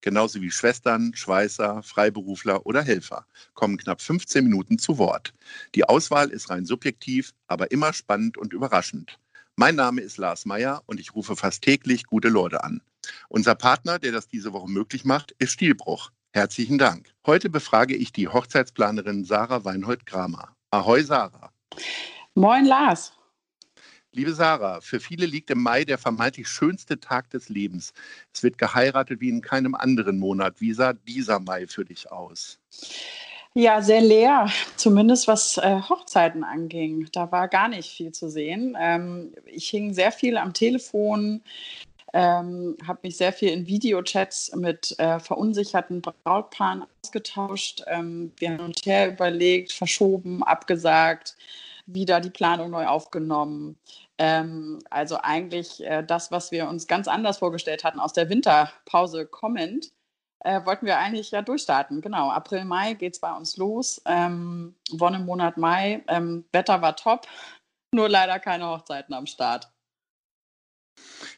genauso wie Schwestern, Schweißer, Freiberufler oder Helfer, kommen knapp 15 Minuten zu Wort. Die Auswahl ist rein subjektiv, aber immer spannend und überraschend. Mein Name ist Lars Meyer und ich rufe fast täglich gute Leute an. Unser Partner, der das diese Woche möglich macht, ist Stilbruch. Herzlichen Dank. Heute befrage ich die Hochzeitsplanerin Sarah Weinhold-Kramer. Ahoi, Sarah. Moin, Lars. Liebe Sarah, für viele liegt im Mai der vermeintlich schönste Tag des Lebens. Es wird geheiratet wie in keinem anderen Monat. Wie sah dieser Mai für dich aus? Ja, sehr leer, zumindest was äh, Hochzeiten anging. Da war gar nicht viel zu sehen. Ähm, ich hing sehr viel am Telefon, ähm, habe mich sehr viel in Videochats mit äh, verunsicherten Brautpaaren ausgetauscht. Ähm, wir haben uns her überlegt, verschoben, abgesagt wieder die Planung neu aufgenommen. Ähm, also eigentlich äh, das, was wir uns ganz anders vorgestellt hatten aus der Winterpause kommend, äh, wollten wir eigentlich ja durchstarten. Genau, April, Mai geht es bei uns los. Ähm, Wonne im Monat Mai. Ähm, Wetter war top, nur leider keine Hochzeiten am Start.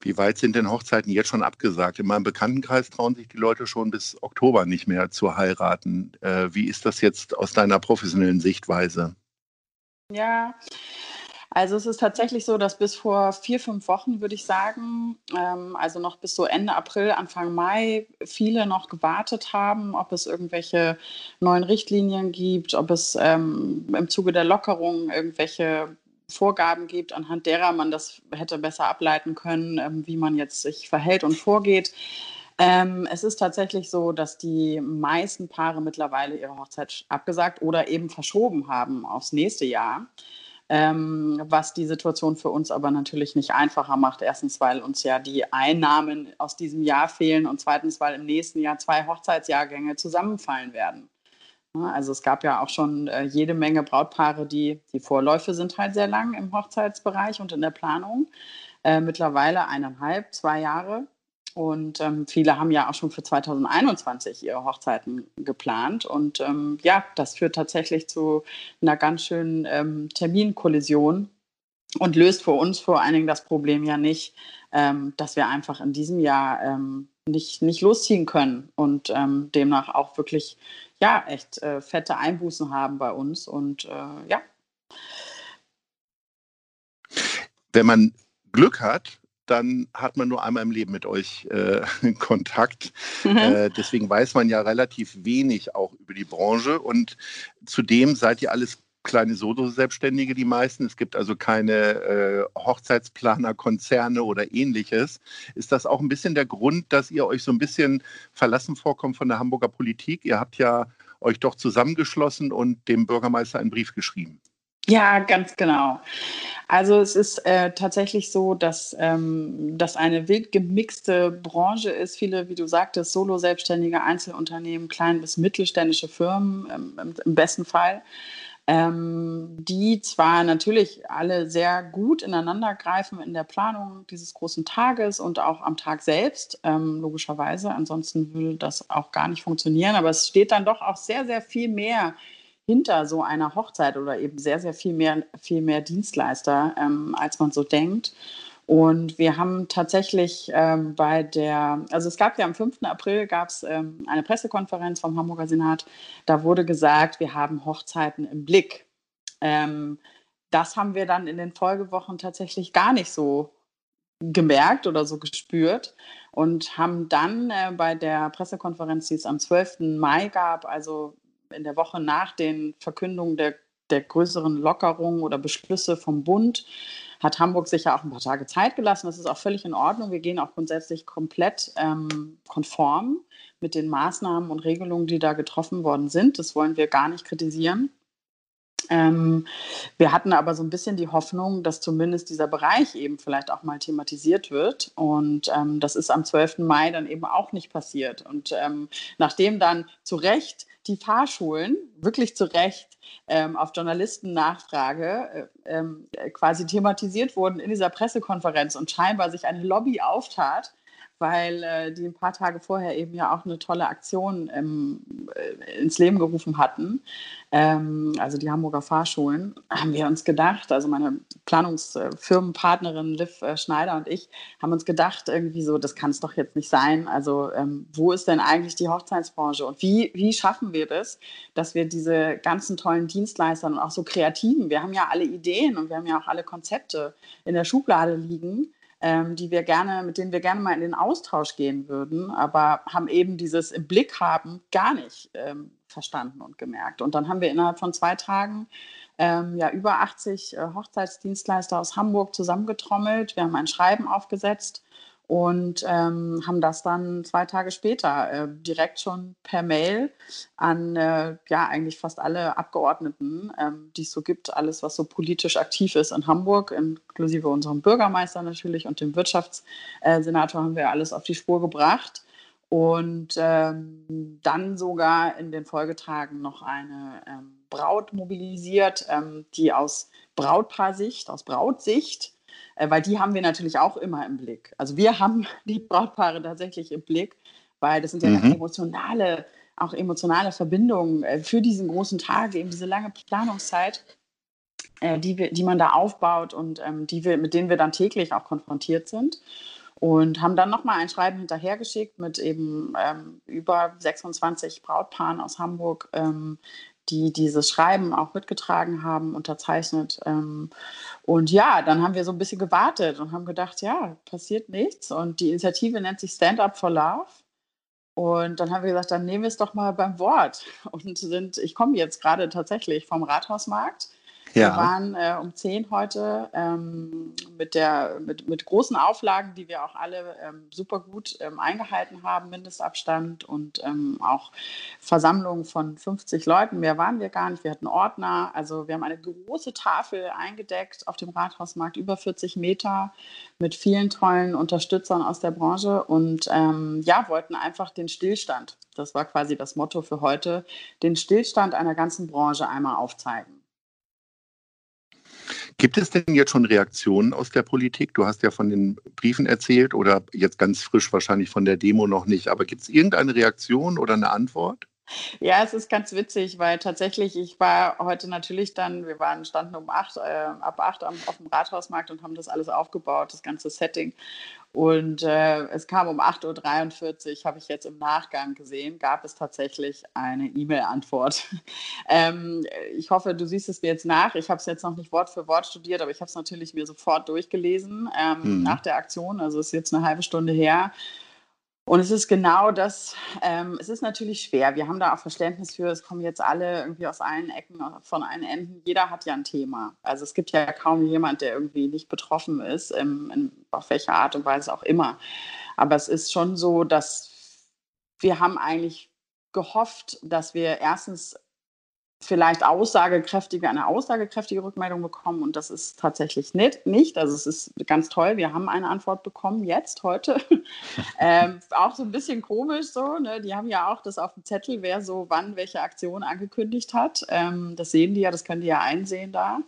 Wie weit sind denn Hochzeiten jetzt schon abgesagt? In meinem Bekanntenkreis trauen sich die Leute schon bis Oktober nicht mehr zu heiraten. Äh, wie ist das jetzt aus deiner professionellen Sichtweise? Ja, also es ist tatsächlich so, dass bis vor vier, fünf Wochen, würde ich sagen, ähm, also noch bis so Ende April, Anfang Mai, viele noch gewartet haben, ob es irgendwelche neuen Richtlinien gibt, ob es ähm, im Zuge der Lockerung irgendwelche Vorgaben gibt, anhand derer man das hätte besser ableiten können, ähm, wie man jetzt sich verhält und vorgeht. Ähm, es ist tatsächlich so, dass die meisten Paare mittlerweile ihre Hochzeit abgesagt oder eben verschoben haben aufs nächste Jahr. Ähm, was die Situation für uns aber natürlich nicht einfacher macht. Erstens, weil uns ja die Einnahmen aus diesem Jahr fehlen und zweitens, weil im nächsten Jahr zwei Hochzeitsjahrgänge zusammenfallen werden. Also es gab ja auch schon äh, jede Menge Brautpaare, die, die Vorläufe sind halt sehr lang im Hochzeitsbereich und in der Planung. Äh, mittlerweile eineinhalb, zwei Jahre. Und ähm, viele haben ja auch schon für 2021 ihre Hochzeiten geplant. Und ähm, ja, das führt tatsächlich zu einer ganz schönen ähm, Terminkollision und löst für uns vor allen Dingen das Problem ja nicht, ähm, dass wir einfach in diesem Jahr ähm, nicht, nicht losziehen können und ähm, demnach auch wirklich ja echt äh, fette Einbußen haben bei uns. Und äh, ja. Wenn man Glück hat, dann hat man nur einmal im Leben mit euch äh, Kontakt. Mhm. Äh, deswegen weiß man ja relativ wenig auch über die Branche. Und zudem seid ihr alles kleine Solo-Selbstständige, die meisten. Es gibt also keine äh, Hochzeitsplaner, Konzerne oder ähnliches. Ist das auch ein bisschen der Grund, dass ihr euch so ein bisschen verlassen vorkommt von der Hamburger Politik? Ihr habt ja euch doch zusammengeschlossen und dem Bürgermeister einen Brief geschrieben. Ja, ganz genau. Also es ist äh, tatsächlich so, dass ähm, das eine wild gemixte Branche ist. Viele, wie du sagtest, Solo-Selbstständige, Einzelunternehmen, klein bis mittelständische Firmen ähm, im, im, besten Fall, ähm, die zwar natürlich alle sehr gut ineinander greifen in der Planung dieses großen Tages und auch am Tag selbst, ähm, logischerweise. Ansonsten würde das auch gar nicht funktionieren. Aber es steht dann doch auch sehr, sehr viel mehr hinter so einer Hochzeit oder eben sehr, sehr viel mehr, viel mehr Dienstleister, ähm, als man so denkt. Und wir haben tatsächlich ähm, bei der, also es gab ja am 5. April gab es ähm, eine Pressekonferenz vom Hamburger Senat, da wurde gesagt, wir haben Hochzeiten im Blick. Ähm, das haben wir dann in den Folgewochen tatsächlich gar nicht so gemerkt oder so gespürt und haben dann äh, bei der Pressekonferenz, die es am 12. Mai gab, also in der Woche nach den Verkündungen der, der größeren Lockerungen oder Beschlüsse vom Bund hat Hamburg sich ja auch ein paar Tage Zeit gelassen. Das ist auch völlig in Ordnung. Wir gehen auch grundsätzlich komplett ähm, konform mit den Maßnahmen und Regelungen, die da getroffen worden sind. Das wollen wir gar nicht kritisieren. Ähm, wir hatten aber so ein bisschen die Hoffnung, dass zumindest dieser Bereich eben vielleicht auch mal thematisiert wird. Und ähm, das ist am 12. Mai dann eben auch nicht passiert. Und ähm, nachdem dann zu Recht die Fahrschulen, wirklich zu Recht, ähm, auf Journalistennachfrage äh, ähm, quasi thematisiert wurden in dieser Pressekonferenz und scheinbar sich eine Lobby auftat, weil äh, die ein paar Tage vorher eben ja auch eine tolle Aktion ähm, äh, ins Leben gerufen hatten. Ähm, also die Hamburger Fahrschulen, haben wir uns gedacht, also meine Planungsfirmenpartnerin Liv äh, Schneider und ich haben uns gedacht, irgendwie so, das kann es doch jetzt nicht sein. Also ähm, wo ist denn eigentlich die Hochzeitsbranche und wie, wie schaffen wir das, dass wir diese ganzen tollen Dienstleister und auch so kreativen, wir haben ja alle Ideen und wir haben ja auch alle Konzepte in der Schublade liegen ähm, die wir gerne, mit denen wir gerne mal in den Austausch gehen würden, aber haben eben dieses im Blick haben gar nicht ähm, verstanden und gemerkt. Und dann haben wir innerhalb von zwei Tagen ähm, ja über 80 äh, Hochzeitsdienstleister aus Hamburg zusammengetrommelt. Wir haben ein Schreiben aufgesetzt und ähm, haben das dann zwei Tage später äh, direkt schon per Mail an äh, ja eigentlich fast alle Abgeordneten, ähm, die es so gibt, alles was so politisch aktiv ist in Hamburg, inklusive unserem Bürgermeister natürlich und dem Wirtschaftssenator haben wir alles auf die Spur gebracht. Und ähm, dann sogar in den Folgetagen noch eine ähm, Braut mobilisiert, ähm, die aus Brautpaarsicht, aus Brautsicht äh, weil die haben wir natürlich auch immer im Blick. Also wir haben die Brautpaare tatsächlich im Blick, weil das sind ja mhm. emotionale, auch emotionale Verbindungen äh, für diesen großen Tag, eben diese lange Planungszeit, äh, die, wir, die man da aufbaut und ähm, die wir, mit denen wir dann täglich auch konfrontiert sind. Und haben dann nochmal ein Schreiben hinterhergeschickt mit eben ähm, über 26 Brautpaaren aus Hamburg, ähm, die dieses Schreiben auch mitgetragen haben, unterzeichnet. Ähm, und ja, dann haben wir so ein bisschen gewartet und haben gedacht, ja, passiert nichts. Und die Initiative nennt sich Stand Up for Love. Und dann haben wir gesagt, dann nehmen wir es doch mal beim Wort. Und sind, ich komme jetzt gerade tatsächlich vom Rathausmarkt ja. Wir waren äh, um 10 heute ähm, mit, der, mit, mit großen Auflagen, die wir auch alle ähm, super gut ähm, eingehalten haben, Mindestabstand und ähm, auch Versammlungen von 50 Leuten. Mehr waren wir gar nicht. Wir hatten Ordner. Also wir haben eine große Tafel eingedeckt auf dem Rathausmarkt, über 40 Meter, mit vielen tollen Unterstützern aus der Branche und ähm, ja, wollten einfach den Stillstand, das war quasi das Motto für heute, den Stillstand einer ganzen Branche einmal aufzeigen. Gibt es denn jetzt schon Reaktionen aus der Politik? Du hast ja von den Briefen erzählt oder jetzt ganz frisch wahrscheinlich von der Demo noch nicht. Aber gibt es irgendeine Reaktion oder eine Antwort? Ja, es ist ganz witzig, weil tatsächlich, ich war heute natürlich dann, wir waren, standen um acht, äh, ab acht am, auf dem Rathausmarkt und haben das alles aufgebaut, das ganze Setting. Und äh, es kam um 8.43 Uhr, habe ich jetzt im Nachgang gesehen, gab es tatsächlich eine E-Mail-Antwort. ähm, ich hoffe, du siehst es mir jetzt nach. Ich habe es jetzt noch nicht Wort für Wort studiert, aber ich habe es natürlich mir sofort durchgelesen ähm, mhm. nach der Aktion. Also es ist jetzt eine halbe Stunde her. Und es ist genau das, ähm, es ist natürlich schwer. Wir haben da auch Verständnis für, es kommen jetzt alle irgendwie aus allen Ecken, von allen Enden. Jeder hat ja ein Thema. Also es gibt ja kaum jemand, der irgendwie nicht betroffen ist, in, in, auf welche Art und Weise auch immer. Aber es ist schon so, dass wir haben eigentlich gehofft, dass wir erstens vielleicht aussagekräftige, eine aussagekräftige Rückmeldung bekommen und das ist tatsächlich nicht. nicht. Also es ist ganz toll, wir haben eine Antwort bekommen, jetzt, heute. ähm, auch so ein bisschen komisch so, ne? die haben ja auch das auf dem Zettel, wer so wann welche Aktion angekündigt hat. Ähm, das sehen die ja, das können die ja einsehen da.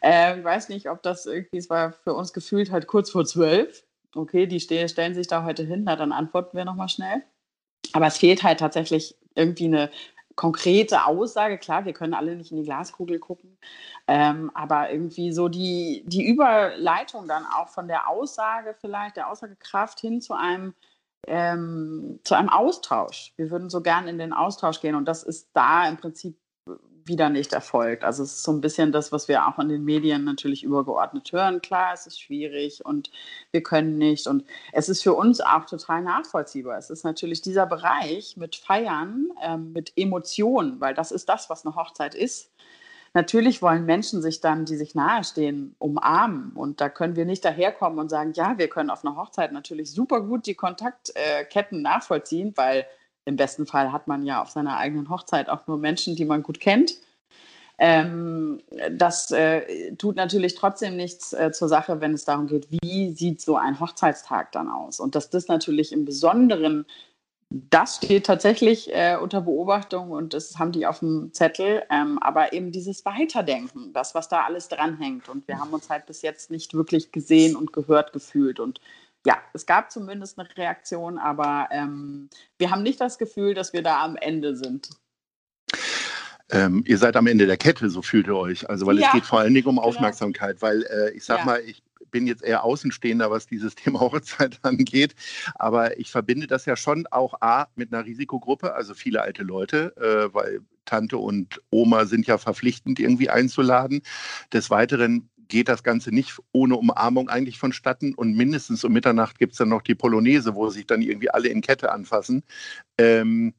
Ähm, ich weiß nicht, ob das irgendwie, es war für uns gefühlt halt kurz vor zwölf. Okay, die stellen sich da heute hin, na dann antworten wir nochmal schnell. Aber es fehlt halt tatsächlich irgendwie eine konkrete Aussage. Klar, wir können alle nicht in die Glaskugel gucken, ähm, aber irgendwie so die, die Überleitung dann auch von der Aussage vielleicht, der Aussagekraft hin zu einem, ähm, zu einem Austausch. Wir würden so gern in den Austausch gehen und das ist da im Prinzip wieder nicht erfolgt. Also es ist so ein bisschen das, was wir auch in den Medien natürlich übergeordnet hören. Klar, es ist schwierig und wir können nicht. Und es ist für uns auch total nachvollziehbar. Es ist natürlich dieser Bereich mit Feiern, ähm, mit Emotionen, weil das ist das, was eine Hochzeit ist. Natürlich wollen Menschen sich dann, die sich nahestehen, umarmen. Und da können wir nicht daherkommen und sagen, ja, wir können auf einer Hochzeit natürlich super gut die Kontaktketten nachvollziehen, weil im besten Fall hat man ja auf seiner eigenen Hochzeit auch nur Menschen, die man gut kennt. Ähm, das äh, tut natürlich trotzdem nichts äh, zur Sache, wenn es darum geht, wie sieht so ein Hochzeitstag dann aus. Und dass das natürlich im Besonderen das steht tatsächlich äh, unter Beobachtung und das haben die auf dem Zettel. Ähm, aber eben dieses Weiterdenken, das, was da alles dranhängt. Und wir haben uns halt bis jetzt nicht wirklich gesehen und gehört gefühlt. Und ja, es gab zumindest eine Reaktion, aber ähm, wir haben nicht das Gefühl, dass wir da am Ende sind. Ähm, ihr seid am Ende der Kette, so fühlt ihr euch. Also, weil ja, es geht vor allen Dingen um genau. Aufmerksamkeit, genau. weil äh, ich sag ja. mal, ich bin jetzt eher Außenstehender, was dieses Thema Hochzeit angeht. Aber ich verbinde das ja schon auch A mit einer Risikogruppe, also viele alte Leute, äh, weil Tante und Oma sind ja verpflichtend irgendwie einzuladen. Des Weiteren geht das Ganze nicht ohne Umarmung eigentlich vonstatten. Und mindestens um Mitternacht gibt es dann noch die Polonaise, wo sich dann irgendwie alle in Kette anfassen. Ähm,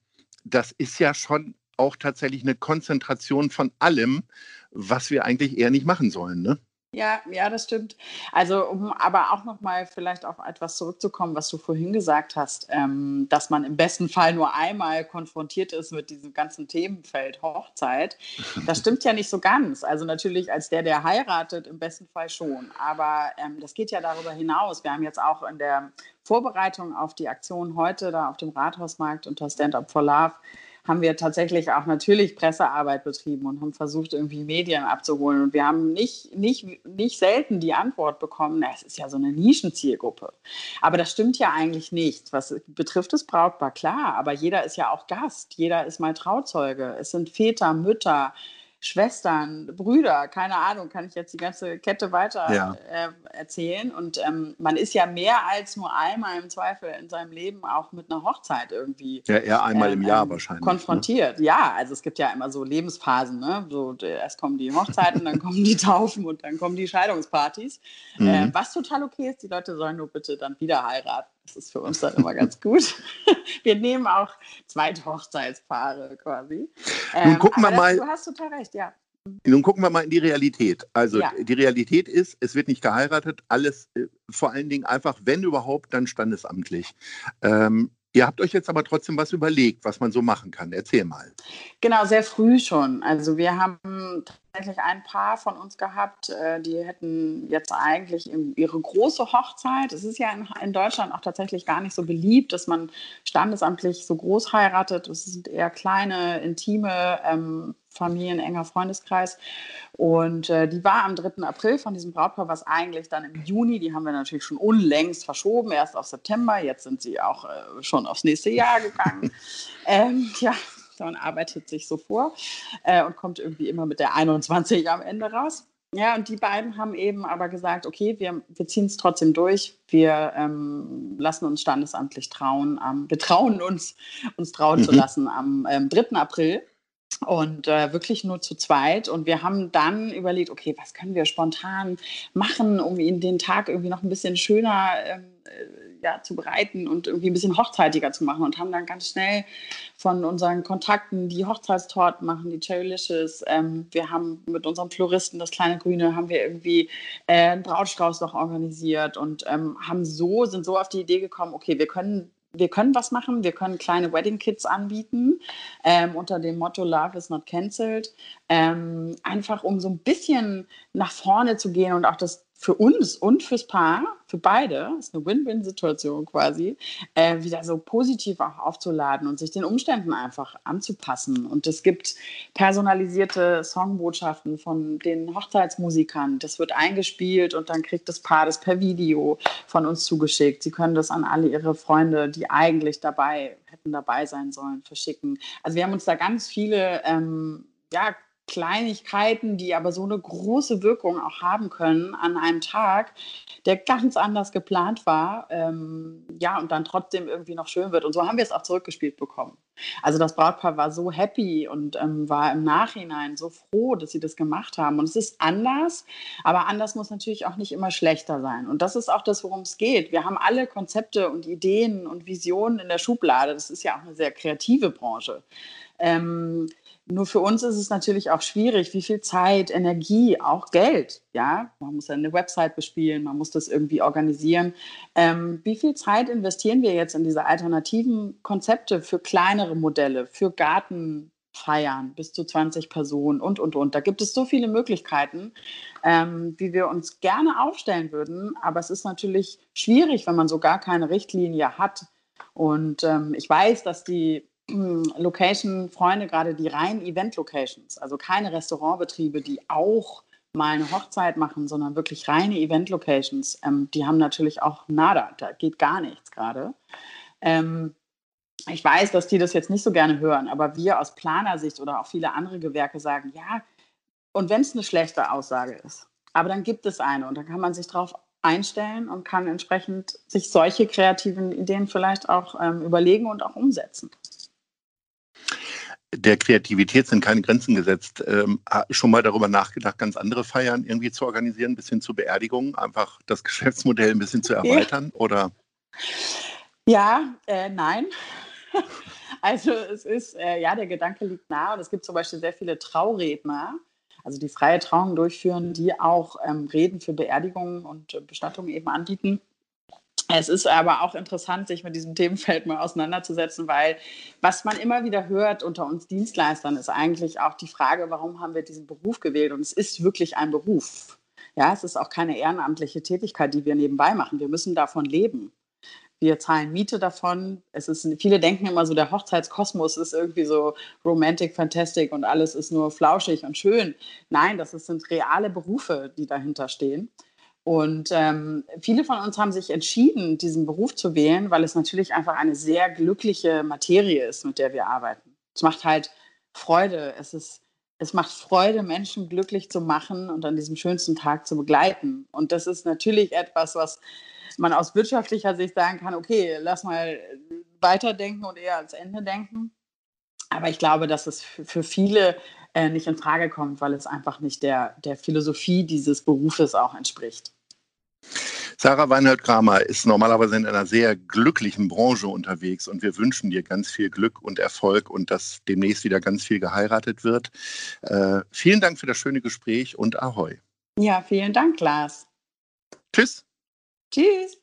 das ist ja schon auch tatsächlich eine Konzentration von allem, was wir eigentlich eher nicht machen sollen. Ne? Ja, ja, das stimmt. Also, um aber auch nochmal vielleicht auf etwas zurückzukommen, was du vorhin gesagt hast, ähm, dass man im besten Fall nur einmal konfrontiert ist mit diesem ganzen Themenfeld Hochzeit. Das stimmt ja nicht so ganz. Also natürlich als der, der heiratet, im besten Fall schon. Aber ähm, das geht ja darüber hinaus. Wir haben jetzt auch in der Vorbereitung auf die Aktion heute da auf dem Rathausmarkt unter Stand Up for Love haben wir tatsächlich auch natürlich Pressearbeit betrieben und haben versucht, irgendwie Medien abzuholen. Und wir haben nicht, nicht, nicht selten die Antwort bekommen, na, es ist ja so eine Nischenzielgruppe. Aber das stimmt ja eigentlich nicht. Was betrifft das Brautpaar, klar, aber jeder ist ja auch Gast, jeder ist mal Trauzeuge. Es sind Väter, Mütter, Schwestern, Brüder, keine Ahnung, kann ich jetzt die ganze Kette weiter ja. äh, erzählen. Und ähm, man ist ja mehr als nur einmal im Zweifel in seinem Leben auch mit einer Hochzeit irgendwie. Ja, eher einmal ähm, im Jahr wahrscheinlich. Ne? Konfrontiert, ne? ja. Also es gibt ja immer so Lebensphasen, ne? So, erst kommen die Hochzeiten, dann kommen die Taufen und dann kommen die Scheidungspartys. Mhm. Äh, was total okay ist, die Leute sollen nur bitte dann wieder heiraten. Das ist für uns dann immer ganz gut. Wir nehmen auch zweite Hochzeitspaare quasi. Nun ähm, gucken wir mal. Du hast total recht, ja. Nun gucken wir mal in die Realität. Also ja. die Realität ist, es wird nicht geheiratet, alles äh, vor allen Dingen einfach, wenn überhaupt, dann standesamtlich. Ähm, Ihr habt euch jetzt aber trotzdem was überlegt, was man so machen kann. Erzähl mal. Genau, sehr früh schon. Also wir haben tatsächlich ein Paar von uns gehabt, äh, die hätten jetzt eigentlich ihre große Hochzeit. Es ist ja in, Deutschland auch tatsächlich gar nicht so beliebt, dass man standesamtlich so groß heiratet. Es sind eher kleine, intime ähm, Familien, enger Freundeskreis. Und äh, die war am 3. April von diesem Brautpaar, was eigentlich dann im Juni, die haben wir natürlich schon unlängst verschoben, erst auf September. Jetzt sind sie auch äh, schon aufs nächste Jahr gegangen. ähm, ja, man arbeitet sich so vor äh, und kommt irgendwie immer mit der 21 am Ende raus. Ja, und die beiden haben eben aber gesagt, okay, wir, wir ziehen es trotzdem durch. Wir ähm, lassen uns standesamtlich trauen. Ähm, wir trauen uns, uns trauen mhm. zu lassen am ähm, 3. April und äh, wirklich nur zu zweit. Und wir haben dann überlegt, okay, was können wir spontan machen, um ihn den Tag irgendwie noch ein bisschen schöner ähm, äh, ja, zu bereiten und irgendwie ein bisschen hochzeitiger zu machen. Und haben dann ganz schnell von unseren Kontakten die Hochzeitstorten machen, die Cherrylicious. Ähm, wir haben mit unserem Floristen, das kleine Grüne, haben wir irgendwie äh, einen Brautstrauß noch organisiert und ähm, haben so, sind so auf die Idee gekommen, okay, wir können wir können was machen. Wir können kleine Wedding Kits anbieten ähm, unter dem Motto Love is not cancelled. Ähm, einfach um so ein bisschen nach vorne zu gehen und auch das für uns und fürs Paar, für beide, ist eine Win-Win-Situation quasi, äh, wieder so positiv auch aufzuladen und sich den Umständen einfach anzupassen. Und es gibt personalisierte Songbotschaften von den Hochzeitsmusikern. Das wird eingespielt und dann kriegt das Paar das per Video von uns zugeschickt. Sie können das an alle ihre Freunde, die eigentlich dabei hätten dabei sein sollen, verschicken. Also wir haben uns da ganz viele ähm, ja, Kleinigkeiten, die aber so eine große Wirkung auch haben können an einem Tag, der ganz anders geplant war, ähm, ja, und dann trotzdem irgendwie noch schön wird. Und so haben wir es auch zurückgespielt bekommen. Also das Brautpaar war so happy und ähm, war im Nachhinein so froh, dass sie das gemacht haben. Und es ist anders, aber anders muss natürlich auch nicht immer schlechter sein. Und das ist auch das, worum es geht. Wir haben alle Konzepte und Ideen und Visionen in der Schublade. Das ist ja auch eine sehr kreative Branche. Ähm, nur für uns ist es natürlich auch schwierig, wie viel Zeit, Energie, auch Geld, ja, man muss ja eine Website bespielen, man muss das irgendwie organisieren. Ähm, wie viel Zeit investieren wir jetzt in diese alternativen Konzepte für kleinere Modelle, für Garten, feiern, bis zu 20 Personen und, und, und. Da gibt es so viele Möglichkeiten, ähm, wie wir uns gerne aufstellen würden. Aber es ist natürlich schwierig, wenn man so gar keine Richtlinie hat. Und ähm, ich weiß, dass die Location-Freunde, gerade die reinen Event-Locations, also keine Restaurantbetriebe, die auch mal eine Hochzeit machen, sondern wirklich reine Event-Locations, ähm, die haben natürlich auch nada, da geht gar nichts gerade. Ähm, ich weiß, dass die das jetzt nicht so gerne hören, aber wir aus Planersicht oder auch viele andere Gewerke sagen, ja, und wenn es eine schlechte Aussage ist, aber dann gibt es eine und dann kann man sich darauf einstellen und kann entsprechend sich solche kreativen Ideen vielleicht auch ähm, überlegen und auch umsetzen. Der Kreativität sind keine Grenzen gesetzt. Ähm, schon mal darüber nachgedacht, ganz andere Feiern irgendwie zu organisieren, bis hin zu Beerdigungen, einfach das Geschäftsmodell ein bisschen zu erweitern, ja. oder? Ja, äh, nein. also es ist, äh, ja, der Gedanke liegt nahe und es gibt zum Beispiel sehr viele Trauredner, also die freie Trauung durchführen, die auch ähm, Reden für Beerdigungen und äh, Bestattungen eben anbieten. Es ist aber auch interessant, sich mit diesem Themenfeld mal auseinanderzusetzen, weil was man immer wieder hört unter uns Dienstleistern ist eigentlich auch die Frage, warum haben wir diesen Beruf gewählt? Und es ist wirklich ein Beruf. Ja, es ist auch keine ehrenamtliche Tätigkeit, die wir nebenbei machen. Wir müssen davon leben wir zahlen Miete davon. Es ist, viele denken immer so, der Hochzeitskosmos ist irgendwie so romantic, fantastic und alles ist nur flauschig und schön. Nein, das sind reale Berufe, die dahinter stehen. Und ähm, viele von uns haben sich entschieden, diesen Beruf zu wählen, weil es natürlich einfach eine sehr glückliche Materie ist, mit der wir arbeiten. Es macht halt Freude. Es ist es macht Freude, Menschen glücklich zu machen und an diesem schönsten Tag zu begleiten. Und das ist natürlich etwas, was man aus wirtschaftlicher Sicht sagen kann, okay, lass mal weiterdenken und eher ans Ende denken. Aber ich glaube, dass es für viele äh, nicht in Frage kommt, weil es einfach nicht der, der Philosophie dieses Berufes auch entspricht. Sarah Weinhold-Kramer ist normalerweise in einer sehr glücklichen Branche unterwegs und wir wünschen dir ganz viel Glück und Erfolg und dass demnächst wieder ganz viel geheiratet wird. Äh, vielen Dank für das schöne Gespräch und Ahoi. Ja, vielen Dank, Lars. Tschüss. Tschüss.